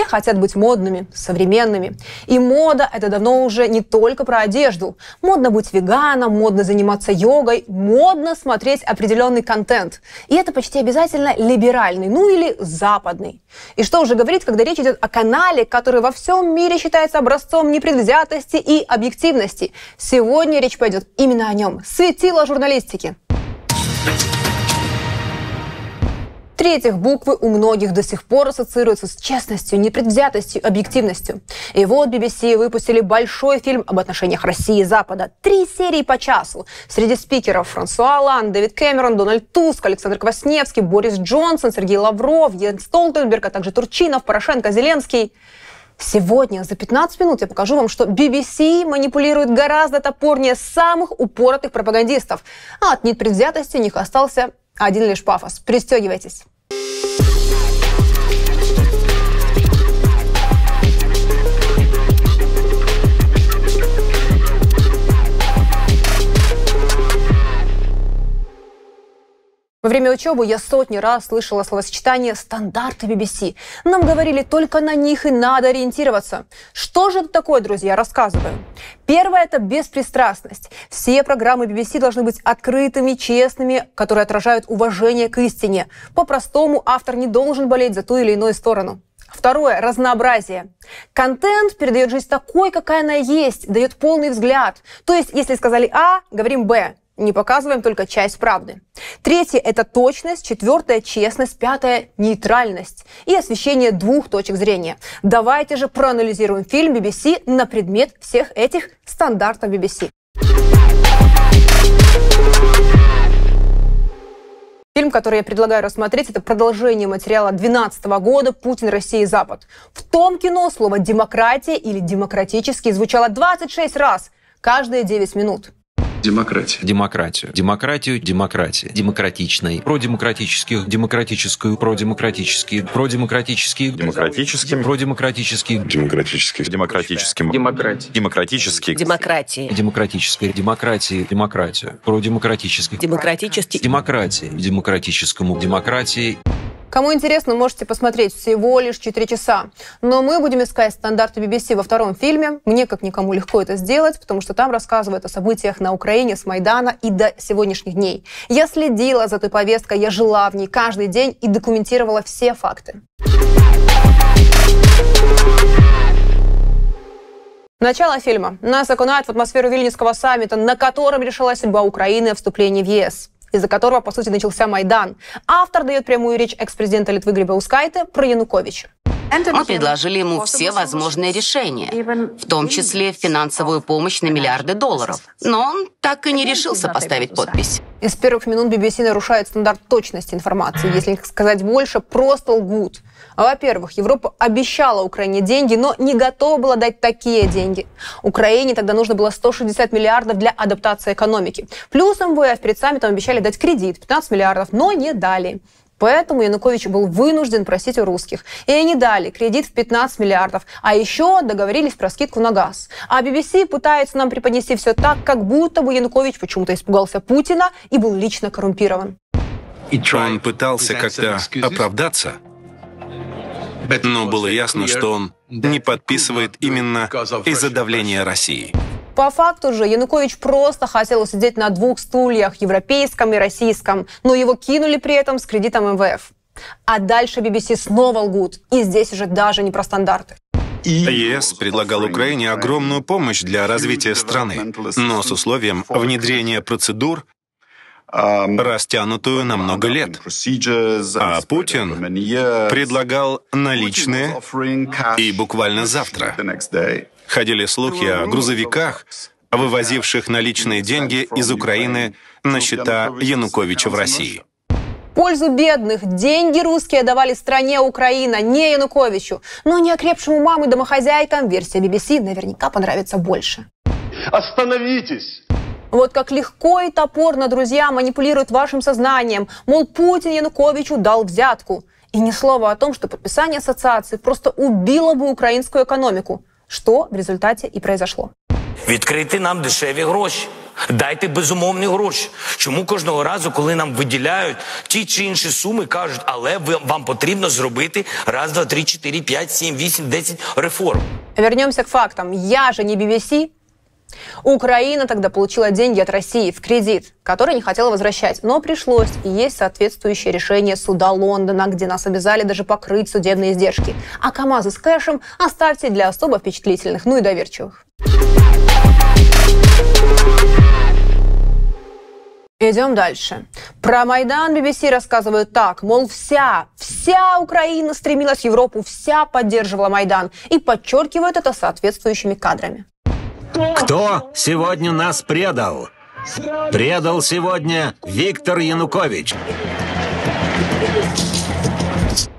Все хотят быть модными, современными. И мода – это давно уже не только про одежду. Модно быть веганом, модно заниматься йогой, модно смотреть определенный контент. И это почти обязательно либеральный, ну или западный. И что уже говорить, когда речь идет о канале, который во всем мире считается образцом непредвзятости и объективности. Сегодня речь пойдет именно о нем. Светило журналистики. В-третьих, буквы у многих до сих пор ассоциируются с честностью, непредвзятостью, объективностью. И вот BBC выпустили большой фильм об отношениях России и Запада. Три серии по часу. Среди спикеров Франсуа Оланд, Дэвид Кэмерон, Дональд Туск, Александр Квасневский, Борис Джонсон, Сергей Лавров, Йен Столтенберг, а также Турчинов, Порошенко, Зеленский. Сегодня за 15 минут я покажу вам, что BBC манипулирует гораздо топорнее самых упоротых пропагандистов. А от непредвзятости у них остался один лишь пафос. Пристегивайтесь. Во время учебы я сотни раз слышала словосочетание «стандарты BBC». Нам говорили, только на них и надо ориентироваться. Что же это такое, друзья, рассказываю. Первое – это беспристрастность. Все программы BBC должны быть открытыми, честными, которые отражают уважение к истине. По-простому, автор не должен болеть за ту или иную сторону. Второе – разнообразие. Контент передает жизнь такой, какая она есть, дает полный взгляд. То есть, если сказали А, говорим Б не показываем только часть правды. Третье – это точность. Четвертое – честность. Пятое – нейтральность. И освещение двух точек зрения. Давайте же проанализируем фильм BBC на предмет всех этих стандартов BBC. Фильм, который я предлагаю рассмотреть, это продолжение материала 2012 года «Путин, Россия и Запад». В том кино слово «демократия» или «демократический» звучало 26 раз, каждые 9 минут. Демократия. Демократию. Демократию, демократия. Демократичной. Продемократических, демократическую, продемократические, продемократические, Демократическим. продемократические, Демократических. Демократическим. Демократия. Демократических. Демократии. демократической, демократии, демократию, продемократических, Демократический. демократии, демократическому, демократии, Кому интересно, можете посмотреть всего лишь 4 часа. Но мы будем искать стандарты BBC во втором фильме. Мне, как никому, легко это сделать, потому что там рассказывают о событиях на Украине с Майдана и до сегодняшних дней. Я следила за той повесткой, я жила в ней каждый день и документировала все факты. Начало фильма. Нас окунают в атмосферу Вильнюсского саммита, на котором решилась судьба Украины о вступлении в ЕС из-за которого, по сути, начался Майдан. Автор дает прямую речь экс-президента Литвы Грибаускайте про Януковича. Мы предложили ему все возможные решения, в том числе финансовую помощь на миллиарды долларов. Но он так и не решился поставить подпись. Из первых минут BBC нарушает стандарт точности информации. Если сказать больше, просто лгут. Во-первых, Европа обещала Украине деньги, но не готова была дать такие деньги. Украине тогда нужно было 160 миллиардов для адаптации экономики. Плюс МВФ перед саммитом обещали дать кредит 15 миллиардов, но не дали. Поэтому Янукович был вынужден просить у русских. И они дали кредит в 15 миллиардов. А еще договорились про скидку на газ. А BBC пытается нам преподнести все так, как будто бы Янукович почему-то испугался Путина и был лично коррумпирован. Он пытался как-то оправдаться, но было ясно, что он не подписывает именно из-за давления России. По факту же Янукович просто хотел сидеть на двух стульях, европейском и российском, но его кинули при этом с кредитом МВФ. А дальше BBC снова лгут, и здесь уже даже не про стандарты. ЕС предлагал Украине огромную помощь для развития страны, но с условием внедрения процедур, растянутую на много лет. А Путин предлагал наличные и буквально завтра. Ходили слухи о грузовиках, вывозивших наличные деньги из Украины на счета Януковича в России. пользу бедных деньги русские давали стране Украина, не Януковичу. Но неокрепшему мамы домохозяйкам версия BBC наверняка понравится больше. Остановитесь! Вот как легко и топорно друзья манипулируют вашим сознанием. Мол, Путин Януковичу дал взятку. И ни слова о том, что подписание ассоциации просто убило бы украинскую экономику. Что в результате и произошло. Відкрити нам дешеві гроші. Дайте безумовні гроші. Чому кожного разу, коли нам виділяють ті чи інші суми, кажуть, але вам потрібно зробити раз, два, три, чотири, п'ять, сім, вісім, десять реформ. Вернемся к фактам. Я же не BBC. Украина тогда получила деньги от России в кредит, который не хотела возвращать, но пришлось, и есть соответствующее решение суда Лондона, где нас обязали даже покрыть судебные издержки. А КАМАЗы с кэшем оставьте для особо впечатлительных, ну и доверчивых. Идем дальше. Про Майдан BBC рассказывают так, мол, вся, вся Украина стремилась в Европу, вся поддерживала Майдан и подчеркивают это соответствующими кадрами. Кто сегодня нас предал? Предал сегодня Виктор Янукович.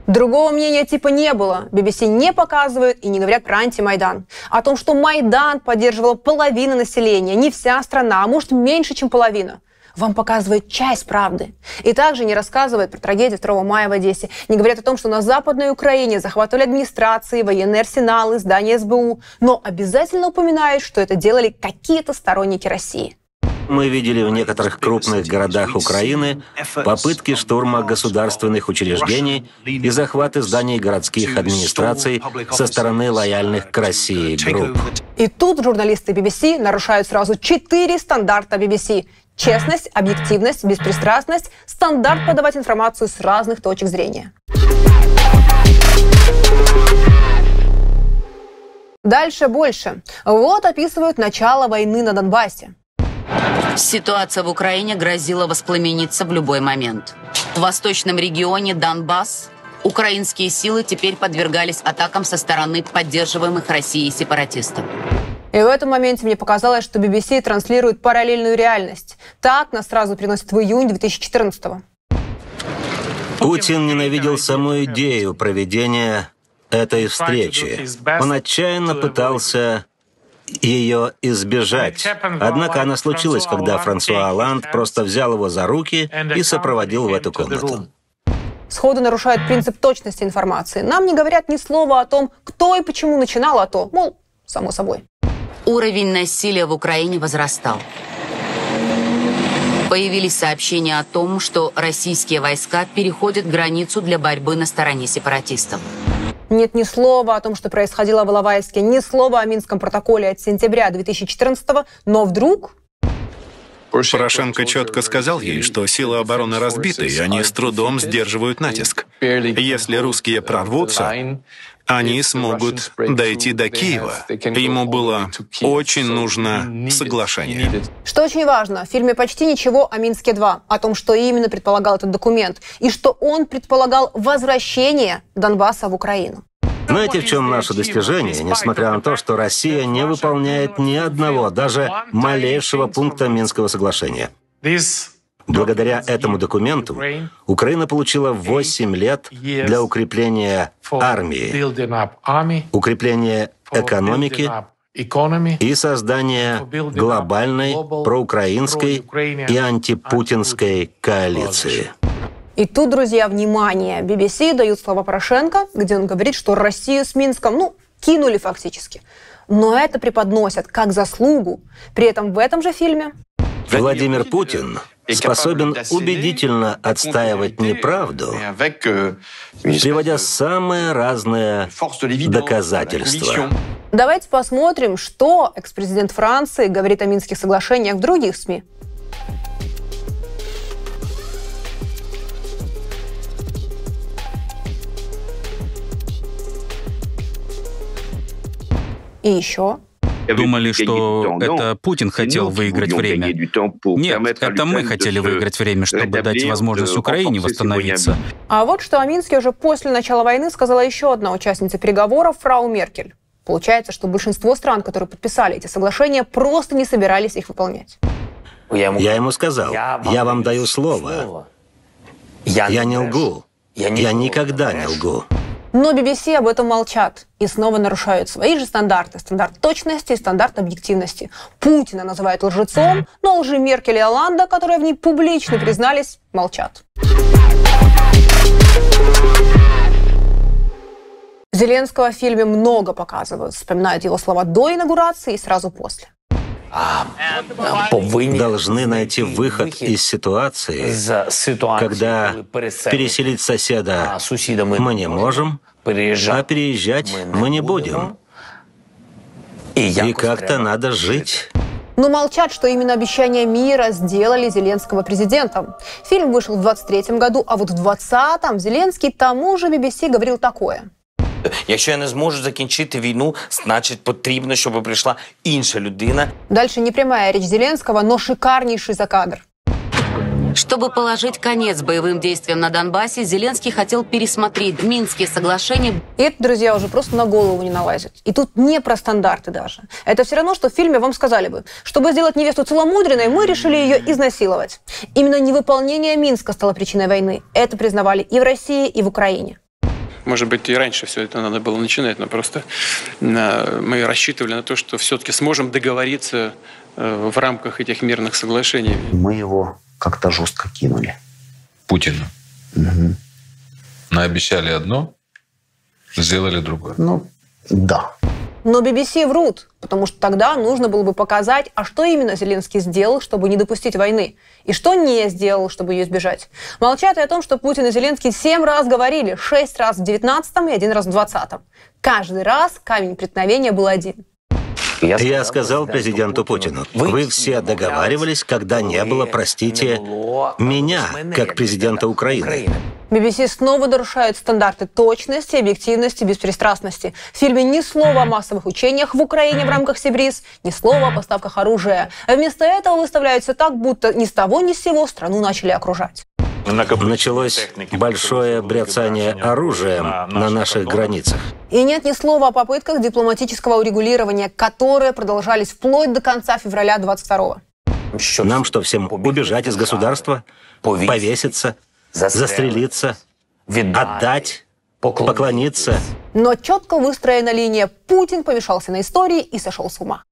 Другого мнения типа не было. BBC не показывают и не говорят про антимайдан. О том, что Майдан поддерживала половина населения, не вся страна, а может меньше, чем половина. Вам показывают часть правды. И также не рассказывают про трагедию 2 мая в Одессе. Не говорят о том, что на Западной Украине захватывали администрации, военные арсеналы, здания СБУ. Но обязательно упоминают, что это делали какие-то сторонники России. Мы видели в некоторых крупных городах Украины попытки штурма государственных учреждений и захваты зданий городских администраций со стороны лояльных к России групп. И тут журналисты BBC нарушают сразу четыре стандарта BBC. Честность, объективность, беспристрастность, стандарт подавать информацию с разных точек зрения. Дальше больше. Вот описывают начало войны на Донбассе. Ситуация в Украине грозила воспламениться в любой момент. В восточном регионе Донбасс украинские силы теперь подвергались атакам со стороны поддерживаемых Россией сепаратистов. И в этом моменте мне показалось, что BBC транслирует параллельную реальность. Так нас сразу переносит в июнь 2014 -го. Путин ненавидел саму идею проведения этой встречи. Он отчаянно пытался ее избежать. Однако она случилась, когда Франсуа Оланд просто взял его за руки и сопроводил в эту комнату. Сходу нарушают принцип точности информации. Нам не говорят ни слова о том, кто и почему начинал а то, мол, само собой. Уровень насилия в Украине возрастал. Появились сообщения о том, что российские войска переходят границу для борьбы на стороне сепаратистов. Нет ни слова о том, что происходило в Иловайске, ни слова о Минском протоколе от сентября 2014 но вдруг Порошенко четко сказал ей, что силы обороны разбиты, и они с трудом сдерживают натиск. Если русские прорвутся, они смогут дойти до Киева. Ему было очень нужно соглашение. Что очень важно, в фильме почти ничего о Минске-2, о том, что именно предполагал этот документ, и что он предполагал возвращение Донбасса в Украину. Знаете, в чем наше достижение, несмотря на то, что Россия не выполняет ни одного, даже малейшего пункта Минского соглашения? Благодаря этому документу Украина получила 8 лет для укрепления армии, укрепления экономики и создания глобальной проукраинской и антипутинской коалиции. И тут, друзья, внимание, BBC дают слова Порошенко, где он говорит, что Россию с Минском, ну, кинули фактически. Но это преподносят как заслугу. При этом в этом же фильме Владимир Путин способен убедительно отстаивать неправду, приводя самые разные доказательства. Давайте посмотрим, что экс-президент Франции говорит о Минских соглашениях в других СМИ. И еще. Думали, что это Путин хотел выиграть время. Нет, это мы хотели выиграть время, чтобы дать возможность Украине восстановиться. А вот что о Минске уже после начала войны сказала еще одна участница переговоров, фрау Меркель. Получается, что большинство стран, которые подписали эти соглашения, просто не собирались их выполнять. Я ему сказал, я вам даю слово. Я не лгу. Я никогда не лгу. Но BBC об этом молчат и снова нарушают свои же стандарты. Стандарт точности и стандарт объективности. Путина называют лжецом, но лжи Меркель и Оланда, которые в ней публично признались, молчат. Зеленского в фильме много показывают. Вспоминают его слова до инаугурации и сразу после. Должны найти выход из ситуации, когда переселить соседа мы не можем, а переезжать мы не будем. И как-то надо жить. Но молчат, что именно обещания мира сделали Зеленского президентом. Фильм вышел в 23 году, а вот в 20-м Зеленский тому же BBC говорил такое. Якщо я не зможу закінчити війну, значить потрібно, щоб прийшла інша людина. Дальше не прямая речь Зеленского, но шикарнейший закадр. Чтобы положить конец боевым действиям на Донбассе, Зеленский хотел пересмотреть Минские соглашения. И это, друзья, уже просто на голову не налазит. И тут не про стандарты даже. Это все равно, что в фильме вам сказали бы, чтобы сделать невесту целомудренной, мы решили ее изнасиловать. Именно невыполнение Минска стало причиной войны. Это признавали и в России, и в Украине. Может быть, и раньше все это надо было начинать, но просто мы рассчитывали на то, что все-таки сможем договориться э, в рамках этих мирных соглашений. Мы его как-то жестко кинули. Путину. Угу. Наобещали одно, сделали другое. Ну, да. Но BBC врут, потому что тогда нужно было бы показать, а что именно Зеленский сделал, чтобы не допустить войны, и что не сделал, чтобы ее избежать. Молчат и о том, что Путин и Зеленский семь раз говорили, шесть раз в девятнадцатом и один раз в двадцатом. Каждый раз камень преткновения был один. Я сказал, Я сказал президенту Путину, вы все договаривались, когда не было, простите, меня, как президента Украины. BBC снова нарушает стандарты точности, объективности, беспристрастности. В фильме ни слова о массовых учениях в Украине в рамках Сибриз, ни слова о поставках оружия. А вместо этого выставляют все так, будто ни с того ни с сего страну начали окружать. Началось большое бряцание оружием на наших границах. И нет ни слова о попытках дипломатического урегулирования, которые продолжались вплоть до конца февраля 22-го. Нам что, всем убежать из государства? Повеситься? Застрелиться? Отдать? Поклониться? Но четко выстроена линия «Путин помешался на истории и сошел с ума».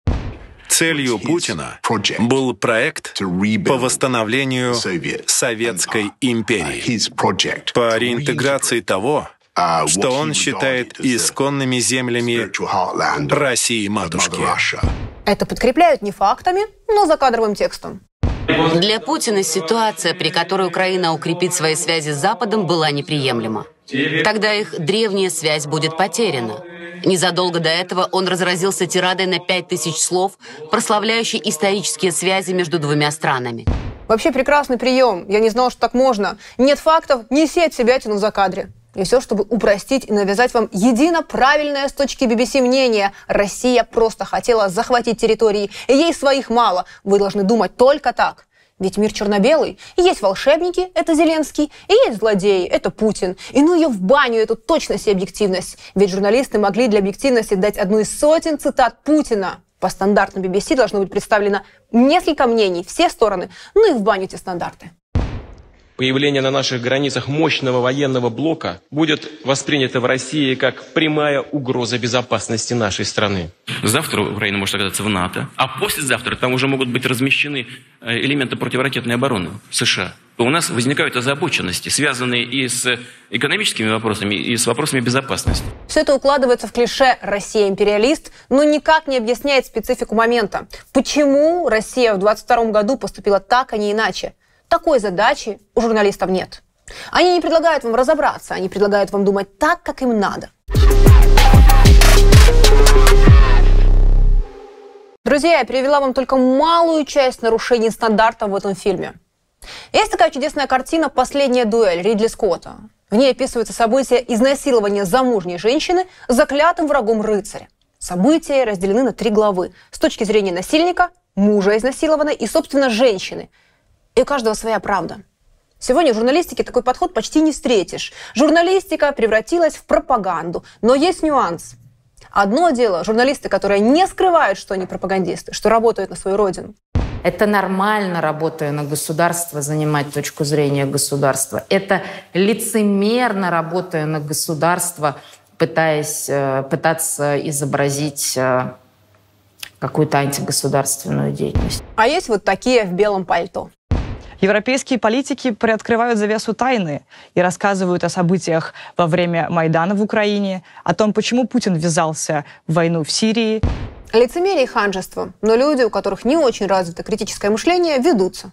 Целью Путина был проект по восстановлению Советской империи, по реинтеграции того, что он считает исконными землями России-матушки. Это подкрепляют не фактами, но закадровым текстом. Для Путина ситуация, при которой Украина укрепит свои связи с Западом, была неприемлема. Тогда их древняя связь будет потеряна. Незадолго до этого он разразился тирадой на пять тысяч слов, прославляющей исторические связи между двумя странами. Вообще прекрасный прием. Я не знала, что так можно. Нет фактов, не сеть себя тяну за кадре. И все, чтобы упростить и навязать вам едино правильное с точки BBC мнение. Россия просто хотела захватить территории, и ей своих мало. Вы должны думать только так. Ведь мир черно-белый. Есть волшебники, это Зеленский, и есть злодеи, это Путин. И ну ее в баню, эту точность и объективность. Ведь журналисты могли для объективности дать одну из сотен цитат Путина. По стандартам BBC должно быть представлено несколько мнений, все стороны, ну и в баню эти стандарты. Появление на наших границах мощного военного блока будет воспринято в России как прямая угроза безопасности нашей страны. Завтра Украина может оказаться в НАТО, а послезавтра там уже могут быть размещены э, элементы противоракетной обороны США. У нас возникают озабоченности, связанные и с экономическими вопросами, и с вопросами безопасности. Все это укладывается в клише «Россия империалист», но никак не объясняет специфику момента. Почему Россия в 22 году поступила так, а не иначе? Такой задачи у журналистов нет. Они не предлагают вам разобраться, они предлагают вам думать так, как им надо. Друзья, я перевела вам только малую часть нарушений стандартов в этом фильме. Есть такая чудесная картина «Последняя дуэль» Ридли Скотта. В ней описываются события изнасилования замужней женщины заклятым врагом рыцаря. События разделены на три главы с точки зрения насильника, мужа изнасилованной и, собственно, женщины – и у каждого своя правда. Сегодня в журналистике такой подход почти не встретишь. Журналистика превратилась в пропаганду. Но есть нюанс. Одно дело журналисты, которые не скрывают, что они пропагандисты, что работают на свою родину. Это нормально, работая на государство, занимать точку зрения государства. Это лицемерно, работая на государство, пытаясь, э, пытаться изобразить э, какую-то антигосударственную деятельность. А есть вот такие в белом пальто. Европейские политики приоткрывают завесу тайны и рассказывают о событиях во время Майдана в Украине, о том, почему Путин ввязался в войну в Сирии. Лицемерие и ханжество. Но люди, у которых не очень развито критическое мышление, ведутся.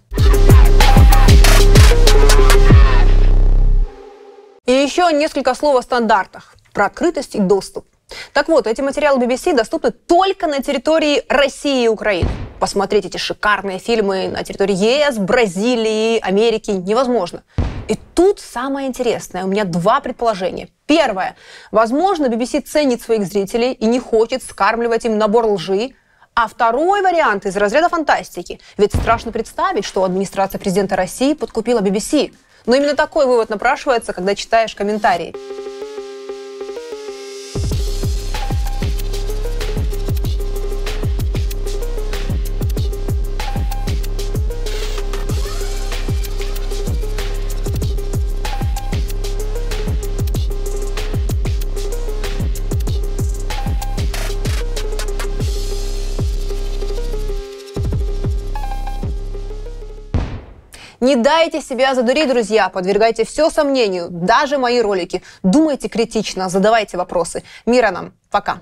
И еще несколько слов о стандартах про открытость и доступ. Так вот, эти материалы BBC доступны только на территории России и Украины. Посмотреть эти шикарные фильмы на территории ЕС, Бразилии, Америки невозможно. И тут самое интересное. У меня два предположения. Первое. Возможно, BBC ценит своих зрителей и не хочет скармливать им набор лжи. А второй вариант из разряда фантастики. Ведь страшно представить, что администрация президента России подкупила BBC. Но именно такой вывод напрашивается, когда читаешь комментарии. Не дайте себя задурить, друзья. Подвергайте все сомнению, даже мои ролики. Думайте критично, задавайте вопросы. Мира нам. Пока.